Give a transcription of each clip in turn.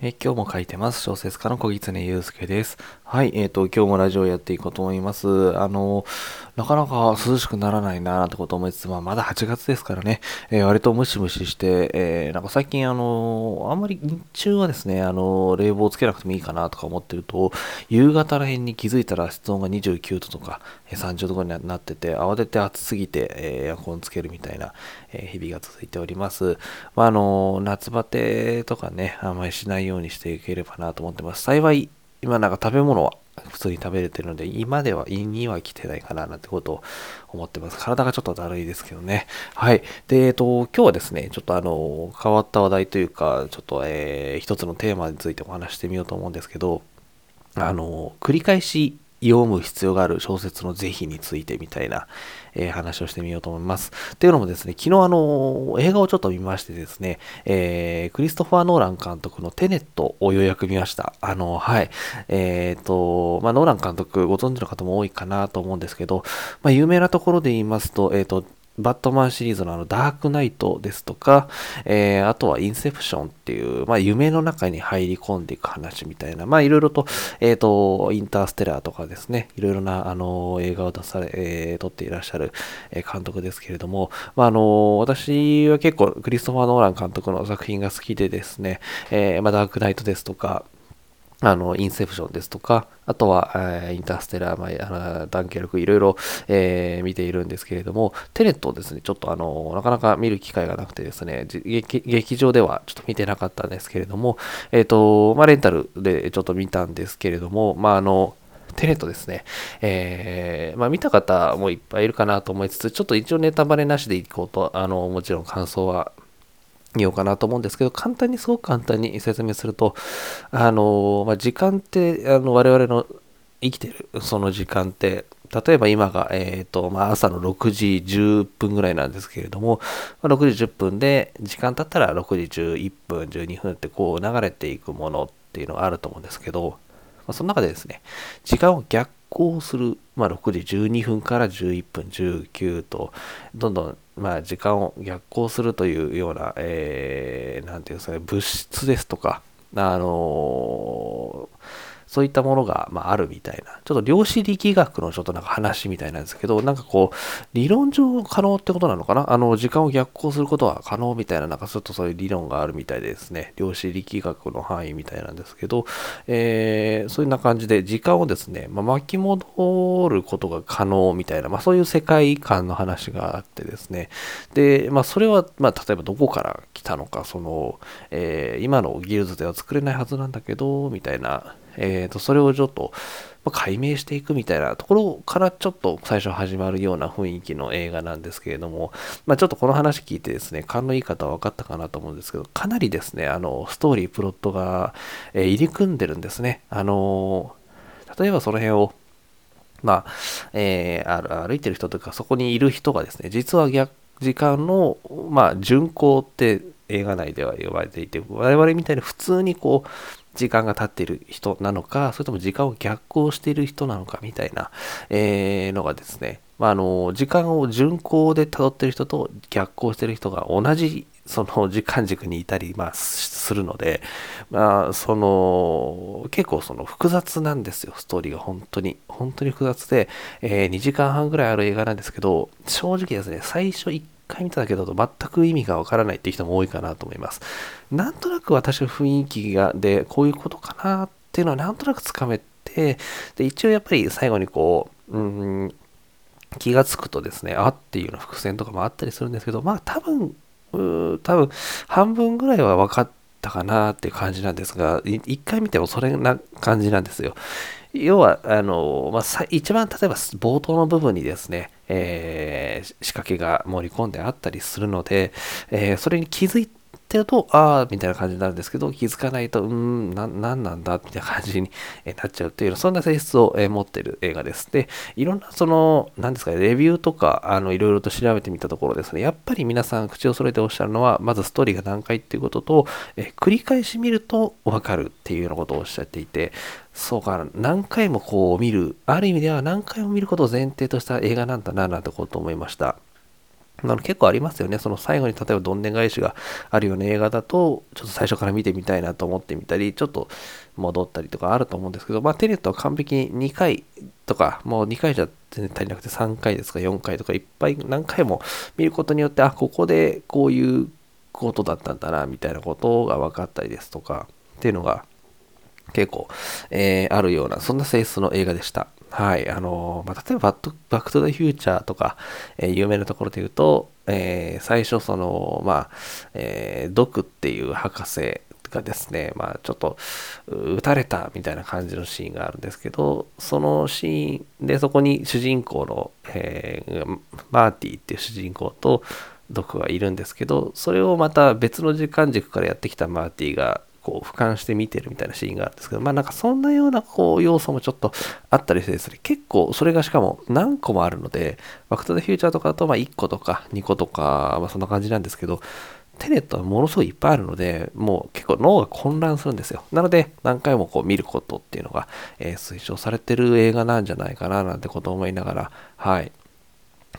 え今日も書いてます。小説家の小狐祐介です。はい、えっ、ー、と、今日もラジオやっていこうと思います。あの、なかなか涼しくならないなーってこと思いつつ、まあ、まだ8月ですからね、えー、割とムシムシして、えー、なんか最近、あの、あんまり日中はですね、あの、冷房つけなくてもいいかなとか思ってると、夕方ら辺に気づいたら室温が29度とか、30度ぐらいになってて、慌てて暑すぎて、えエアコンつけるみたいな、え日々が続いております。まあ、あの、夏バテとかね、あんまりしないようにしていければなと思ってます。幸い、今なんか食べ物は普通に食べれてるので、今では胃には来てないかななんてことを思ってます。体がちょっとだるいですけどね。はい。で、えっと、今日はですね、ちょっとあの、変わった話題というか、ちょっと、えー、一つのテーマについてお話してみようと思うんですけど、あの、繰り返し読む必要がある小説の是非についてみたいな、えー、話をしてみようと思います。というのもですね、昨日あの、映画をちょっと見ましてですね、えー、クリストファー・ノーラン監督のテネットをようやく見ました。あの、はい。えっ、ー、と、まあ、ノーラン監督ご存知の方も多いかなと思うんですけど、まあ、有名なところで言いますと、えっ、と、バットマンシリーズのあのダークナイトですとか、えー、あとはインセプションっていう、まあ夢の中に入り込んでいく話みたいな、まあいろいろと、えっ、ー、と、インターステラーとかですね、いろいろなあの映画を出され、えー、撮っていらっしゃる、監督ですけれども、まああの、私は結構クリストファー・ノーラン監督の作品が好きでですね、えー、まあダークナイトですとか、あの、インセプションですとか、あとは、え、インターステラー、まあ、ダンケルク、いろいろ、えー、見ているんですけれども、テネットをですね、ちょっとあの、なかなか見る機会がなくてですね、劇場ではちょっと見てなかったんですけれども、えっ、ー、と、まあ、レンタルでちょっと見たんですけれども、まあ、あの、テネットですね。えー、まあ見た方もいっぱいいるかなと思いつつ、ちょっと一応ネタバレなしでいこうと、あの、もちろん感想は見ようかなと思うんですけど、簡単に、すごく簡単に説明すると、あの、まあ、時間って、あの、我々の生きてるその時間って、例えば今が、え、ー、と、まあ、朝の6時10分ぐらいなんですけれども、まあ、6時10分で、時間経ったら6時11分、12分ってこう流れていくものっていうのがあると思うんですけど、まあ、その中でですね、時間を逆行する、まあ、6時12分から11分、19と、どんどんまあ、時間を逆行するというような、えー、なんていうんですかね、物質ですとか、あのそういったものが、まあ、あるみたいな、ちょっと量子力学のちょっとなんか話みたいなんですけど、なんかこう、理論上可能ってことなのかな？あの、時間を逆行することは可能みたいな、なんかちょっとそういう理論があるみたいでですね、量子力学の範囲みたいなんですけど、えー、そういうな感じで時間をですね、まあ、巻き戻ることが可能みたいな、まあ、そういう世界観の話があってですね、で、まあ、それは、まあ、例えばどこから来たのか、その、えー、今の技術では作れないはずなんだけど、みたいな、えー、とそれをちょっと解明していくみたいなところからちょっと最初始まるような雰囲気の映画なんですけれども、まあ、ちょっとこの話聞いてですね、勘のいい方は分かったかなと思うんですけど、かなりですね、あの、ストーリー、プロットが、えー、入り組んでるんですね。あのー、例えばその辺を、まあ、えー、歩いてる人とか、そこにいる人がですね、実は逆、時間の、まあ、巡行って映画内では呼ばれていて、我々みたいに普通にこう、時間が経っている人なのか、それとも時間を逆行している人なのかみたいな、えー、のがですね、まあ、あの時間を順行で辿ってる人と逆行してる人が同じその時間軸にいたり、まあ、するので、まあ、その結構その複雑なんですよストーリーが本当に。本当に複雑で、えー、2時間半ぐらいある映画なんですけど正直ですね最初1回見ただけだと全く意味がわからないっていう人も多いかなと思います。なんとなく私の雰囲気がで、こういうことかなっていうのはなんとなくつかめて、で、一応やっぱり最後にこう、うん、気がつくとですね、あっていうような伏線とかもあったりするんですけど、まあ多分、多分半分ぐらいは分かったかなっていう感じなんですが、一回見てもそれな感じなんですよ。要は、あの、まあ、一番例えば冒頭の部分にですね、えー、仕掛けが盛り込んであったりするので、えー、それに気づいってると、ああ、みたいな感じになるんですけど、気づかないと、うーん、な、なんなんだ、みたいな感じになっちゃうっていう、そんな性質を持ってる映画です。で、いろんな、その、なんですかね、レビューとか、あの、いろいろと調べてみたところですね、やっぱり皆さん口を揃えておっしゃるのは、まずストーリーが難解っていうことと、え繰り返し見るとわかるっていうようなことをおっしゃっていて、そうか、何回もこう見る、ある意味では何回も見ることを前提とした映画なんだな、なんてことを思いました。あの結構ありますよね。その最後に例えばどんでん返しがあるような映画だと、ちょっと最初から見てみたいなと思ってみたり、ちょっと戻ったりとかあると思うんですけど、まあテネットは完璧に2回とか、もう2回じゃ全然足りなくて3回ですか4回とかいっぱい何回も見ることによって、あ、ここでこういうことだったんだな、みたいなことが分かったりですとか、っていうのが結構、えー、あるような、そんな性質の映画でした。はい。あの、まあ、例えばバックトゥザフューチャーとか、えー、有名なところで言うと、えー、最初その、まあ、えー、ドクっていう博士がですね、まあ、ちょっと撃たれたみたいな感じのシーンがあるんですけど、そのシーンでそこに主人公の、えー、マーティーっていう主人公とドクはいるんですけど、それをまた別の時間軸からやってきたマーティーがこう俯瞰して見てるみたいなシーンがあるんですけど、まあなんかそんなようなこう要素もちょっとあったりしてですね、結構それがしかも何個もあるので、バックトゥザフューチャーとかだとまあ1個とか2個とか、まあそんな感じなんですけど、テネットはものすごいいっぱいあるので、もう結構脳が混乱するんですよ。なので、何回もこう見ることっていうのが、えー、推奨されてる映画なんじゃないかななんてことを思いながら、はい、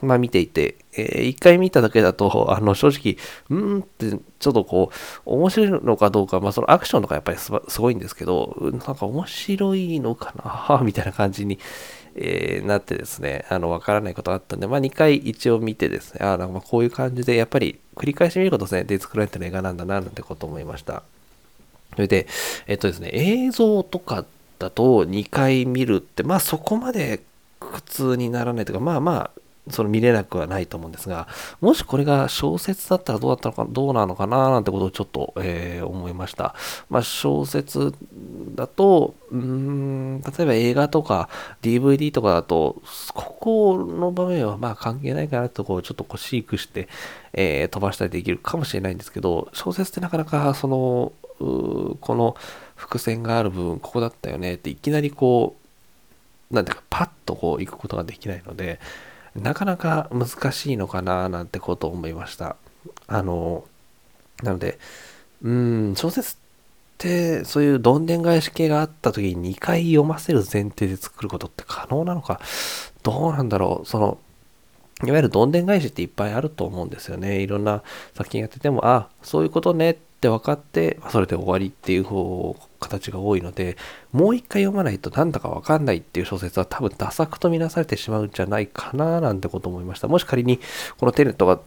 まあ見ていて、えー、一回見ただけだと、あの、正直、うんって、ちょっとこう、面白いのかどうか、まあそのアクションとかやっぱりすごいんですけど、なんか面白いのかな、みたいな感じに、えー、なってですね、あの、わからないことがあったんで、まあ2回一応見てですね、あなんかこういう感じで、やっぱり繰り返し見ることですね、で作られてる映画なんだな、なんてこと思いました。それで、えっとですね、映像とかだと2回見るって、まあそこまで苦痛にならないというか、まあまあ、その見れなくはないと思うんですが、もしこれが小説だったらどうだったのか、どうなのかななんてことをちょっと、えー、思いました。まあ、小説だと、うん、例えば映画とか DVD とかだと、ここの場面はまあ関係ないかなとこうちょっとこう飼育して、えー、飛ばしたりできるかもしれないんですけど、小説ってなかなかその、この伏線がある部分、ここだったよねっていきなりこう、なんていうか、パッとこう行くことができないので、なかなか難しいのかななんてことを思いました。あの、なので、うん、小説ってそういうどんでん返し系があった時に2回読ませる前提で作ることって可能なのか、どうなんだろう、その、いわゆるどんでん返しっていっぱいあると思うんですよね。いろんな作品やってても、あ、そういうことねって分かって、それで終わりっていう方形が多いので、もう一回読まないとなんだかわかんないっていう小説は多分ダ作とみなされてしまうんじゃないかななんてこと思いました。もし仮にこのテネットが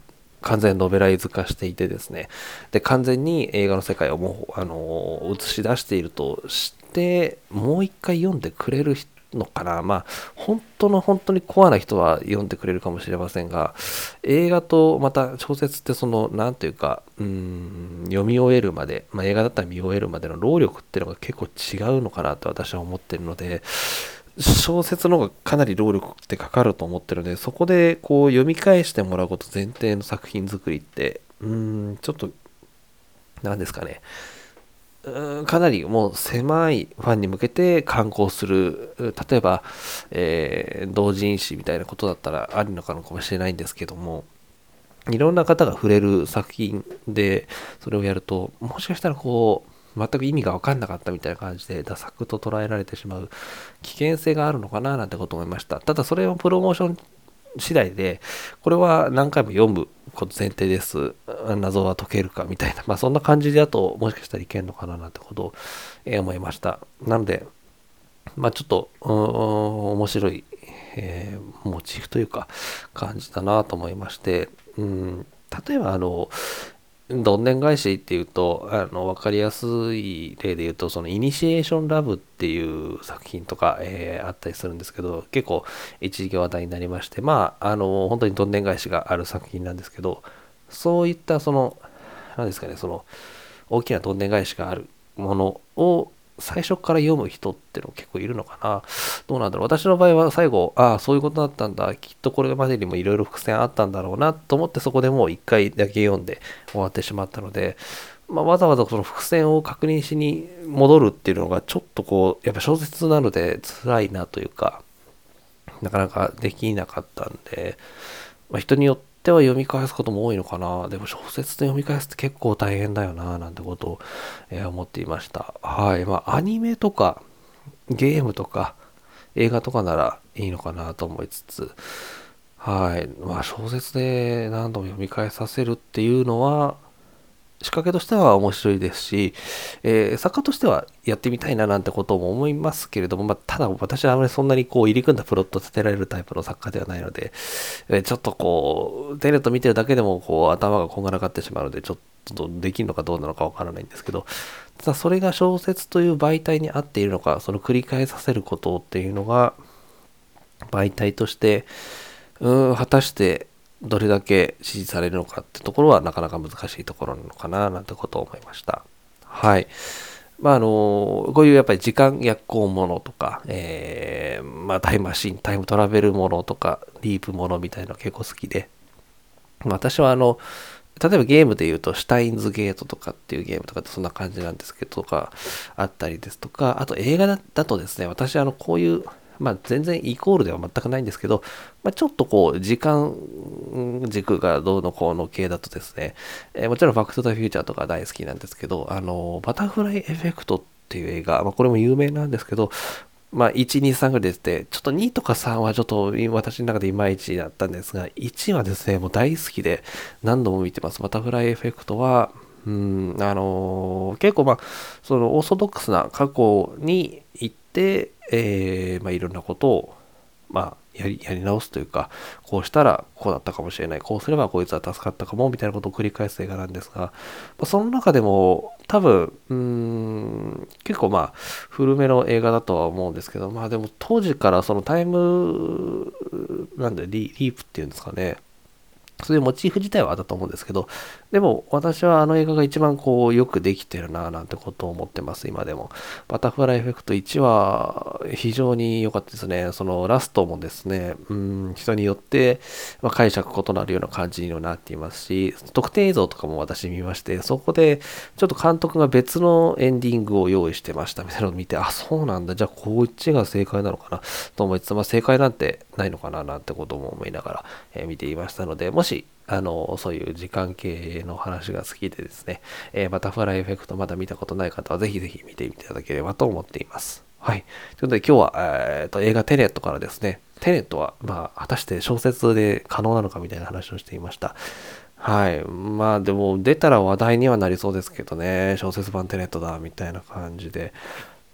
完全ノベライズ化していてですね、で、完全に映画の世界をもう、あの、映し出しているとして、もう一回読んでくれる人のかな。まあ、本当の本当にコアな人は読んでくれるかもしれませんが、映画とまた小説ってその、なんというか、うん、読み終えるまで、まあ、映画だったら見終えるまでの労力っていうのが結構違うのかなと私は思ってるので、小説の方がかなり労力ってかかると思ってるので、そこでこう読み返してもらうこと前提の作品作りって、うん、ちょっと、何ですかね。かなりもう狭いファンに向けて観光する、例えば、えー、同人誌みたいなことだったらありのかもしれないんですけども、いろんな方が触れる作品でそれをやると、もしかしたらこう、全く意味が分かんなかったみたいな感じで、ダ作と捉えられてしまう危険性があるのかななんてこと思いました。ただそれをプロモーション次第で、これは何回も読むこと前提です。謎は解けるかみたいな、まあそんな感じだともしかしたらいけんのかななんてことを、え思いました。なので、まあちょっと、面白い、えー、モチーフというか感じだなと思いまして、うん、例えばあの、どんでん返しっていうと、あの、わかりやすい例で言うと、その、イニシエーションラブっていう作品とか、えー、あったりするんですけど、結構、一時期話題になりまして、まあ、あの、本当にどんでん返しがある作品なんですけど、そういった、その、何ですかね、その、大きなどんでん返しがあるものを、最初から読む人っての結構いるのかなどうなんだろう私の場合は最後、ああ、そういうことだったんだ。きっとこれまでにもいろいろ伏線あったんだろうなと思ってそこでもう一回だけ読んで終わってしまったので、まあ、わざわざその伏線を確認しに戻るっていうのがちょっとこう、やっぱ小説なので辛いなというか、なかなかできなかったんで、まあ、人によってては読み返すことも多いのかな。でも小説で読み返すって結構大変だよな、なんてことを、えー、思っていました。はい。まあ、アニメとか、ゲームとか、映画とかならいいのかなと思いつつ、はい。まあ小説で何度も読み返させるっていうのは、仕掛けとしては面白いですし、えー、作家としてはやってみたいななんてことも思いますけれども、まあ、ただ私はあまりそんなにこう入り組んだプロット立てられるタイプの作家ではないので、えー、ちょっとこう、テレット見てるだけでもこう頭がこんがらがってしまうので、ちょっとできるのかどうなのかわからないんですけど、ただそれが小説という媒体に合っているのか、その繰り返させることっていうのが、媒体として、うん、果たしてどれだけ支持されるのかってところはなかなか難しいところなのかななんてことを思いました。はい。まあ、あの、こういうやっぱり時間逆行ものとか、えー、まあ、タイムマシン、タイムトラベルものとか、リープものみたいなの結構好きで、私はあの、例えばゲームで言うと、シュタインズゲートとかっていうゲームとかってそんな感じなんですけど、とかあったりですとか、あと映画だとですね、私あの、こういうまあ、全然イコールでは全くないんですけど、まあ、ちょっとこう、時間軸がどうのこうの系だとですね、えー、もちろんバックトゥザフューチャーとか大好きなんですけど、あの、バタフライエフェクトっていう映画、まあ、これも有名なんですけど、まあ、1、2、3ぐらいですて、ちょっと2とか3はちょっと私の中でいまいちだったんですが、1はですね、もう大好きで何度も見てます。バタフライエフェクトは、うん、あのー、結構まあ、そのオーソドックスな過去に行って、えー、まあ、いろんなことを、まあ、やりやり直すというか、こうしたらこうだったかもしれない、こうすればこいつは助かったかも、みたいなことを繰り返す映画なんですが、まあ、その中でも多分、うん、結構まあ、古めの映画だとは思うんですけど、まあでも当時からそのタイム、なんでリリープっていうんですかね、そういうモチーフ自体はあったと思うんですけど、でも私はあの映画が一番こうよくできてるなぁなんてことを思ってます、今でも。バタフライエフェクト1は非常に良かったですね。そのラストもですね、うん、人によって、ま解釈異なるような感じになっていますし、特典映像とかも私見まして、そこでちょっと監督が別のエンディングを用意してましたみたいなのを見て、あ、そうなんだ、じゃあこっちが正解なのかなと思いつつ、まあ正解なんてないのかななんてことも思いながら、え、見ていましたので、もししあの、そういう時間系の話が好きでですね、えー、バタフライエフェクトまだ見たことない方はぜひぜひ見ていただければと思っています。はい。ということで今日は、えーと、映画テネットからですね、テネットは、まあ、果たして小説で可能なのかみたいな話をしていました。はい。まあでも出たら話題にはなりそうですけどね、小説版テネットだみたいな感じで。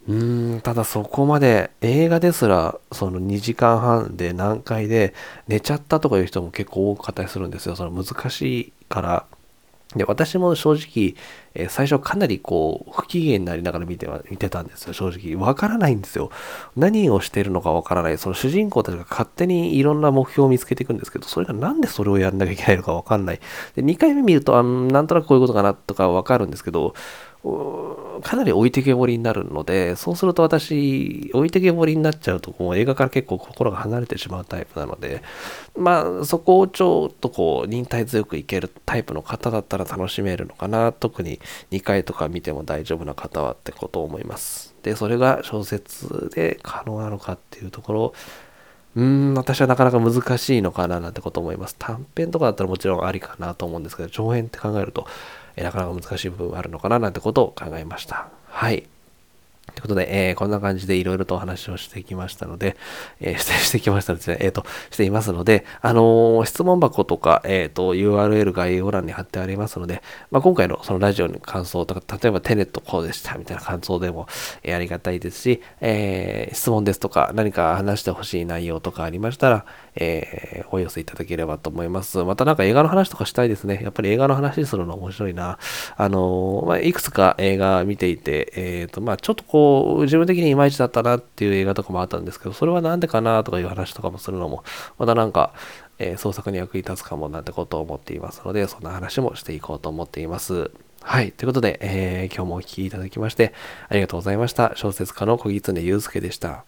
うーん、ただそこまで映画ですらその2時間半で何回で寝ちゃったとかいう人も結構多かったりするんですよ。その難しいから。で、私も正直、えー、最初かなりこう、不機嫌になりながら見ては、見てたんですよ、正直。わからないんですよ。何をしてるのかわからない。その主人公たちが勝手にいろんな目標を見つけていくんですけど、それがなんでそれをやんなきゃいけないのかわかんない。で、2回目見ると、あなんとなくこういうことかなとかわかるんですけど、かなり置いてけぼりになるので、そうすると私、置いてけぼりになっちゃうと、もう映画から結構心が離れてしまうタイプなので、まあ、そこをちょっとこう、忍耐強くいけるタイプの方だったら楽しめるのかな。特に2回とか見ても大丈夫な方はってことを思います。で、それが小説で可能なのかっていうところうーん、私はなかなか難しいのかななんてこと思います。短編とかだったらもちろんありかなと思うんですけど、長編って考えると、えなかなか難しい部分があるのかななんてことを考えました。はい。ということで、えー、こんな感じでいろいろとお話をしてきましたので、えー、してしてきましたですね、えっ、ー、と、していますので、あの質問箱とか、えっ、と、URL 概要欄に貼ってありますので、まあ、今回のそのラジオの感想とか、例えばテネットこうでしたみたいな感想でも、えありがたいですし、え質問ですとか、何か話してほしい内容とかありましたら、えお寄せいただければと思います。またなんか映画の話とかしたいですね。やっぱり映画の話するの面白いな。あのまあ、いくつか映画見ていて、えっ、と、まあ、ちょっとこう、自分的にいまいちだったなっていう映画とかもあったんですけど、それはなんでかなとかいう話とかもするのも、またなんか、え、創作に役に立つかもなんてことを思っていますので、そんな話もしていこうと思っています。はい。ということで、えー、今日もお聴きいただきまして、ありがとうございました。小説家の小狐祐介でした。